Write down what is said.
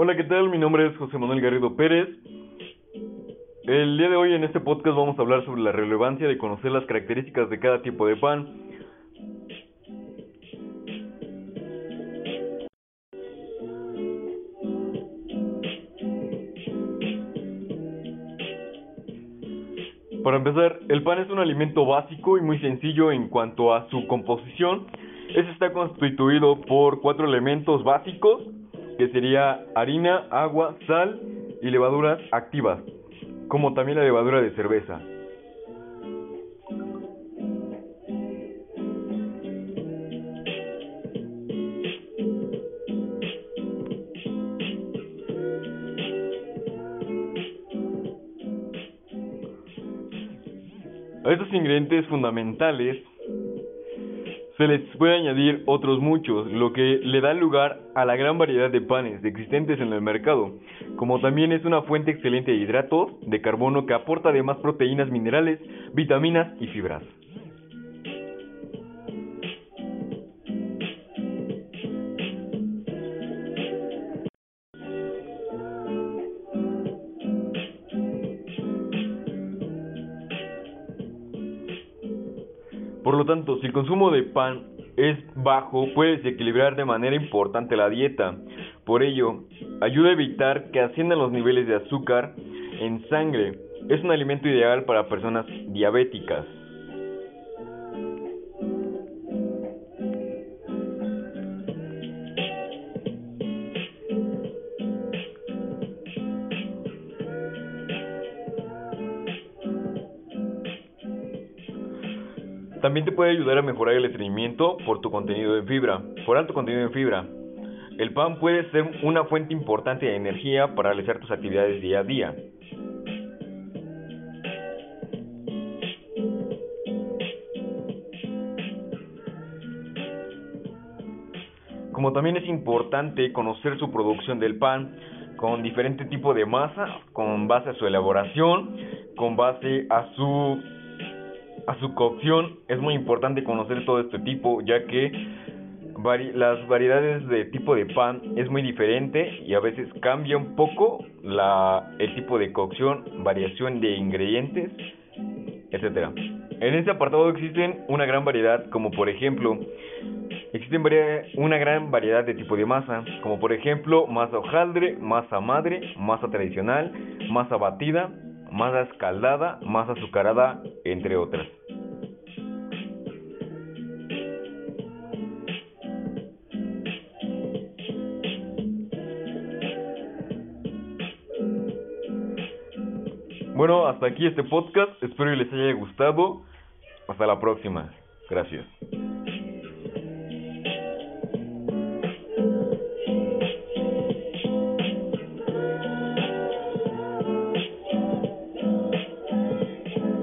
Hola, ¿qué tal? Mi nombre es José Manuel Garrido Pérez. El día de hoy en este podcast vamos a hablar sobre la relevancia de conocer las características de cada tipo de pan. Para empezar, el pan es un alimento básico y muy sencillo en cuanto a su composición. Este está constituido por cuatro elementos básicos que sería harina, agua, sal y levaduras activas, como también la levadura de cerveza. Estos ingredientes fundamentales se les puede añadir otros muchos, lo que le da lugar a la gran variedad de panes existentes en el mercado, como también es una fuente excelente de hidratos de carbono que aporta además proteínas, minerales, vitaminas y fibras. Por lo tanto, si el consumo de pan es bajo, puede desequilibrar de manera importante la dieta. Por ello, ayuda a evitar que asciendan los niveles de azúcar en sangre. Es un alimento ideal para personas diabéticas. También te puede ayudar a mejorar el estreñimiento por tu contenido de fibra, por alto contenido de fibra. El pan puede ser una fuente importante de energía para realizar tus actividades día a día. Como también es importante conocer su producción del pan con diferente tipo de masa, con base a su elaboración, con base a su a su cocción es muy importante conocer todo este tipo, ya que las variedades de tipo de pan es muy diferente y a veces cambia un poco la, el tipo de cocción, variación de ingredientes, etcétera. En este apartado existen una gran variedad, como por ejemplo, existen una gran variedad de tipo de masa, como por ejemplo masa hojaldre, masa madre, masa tradicional, masa batida, masa escaldada, masa azucarada, entre otras. Bueno, hasta aquí este podcast. Espero que les haya gustado. Hasta la próxima. Gracias.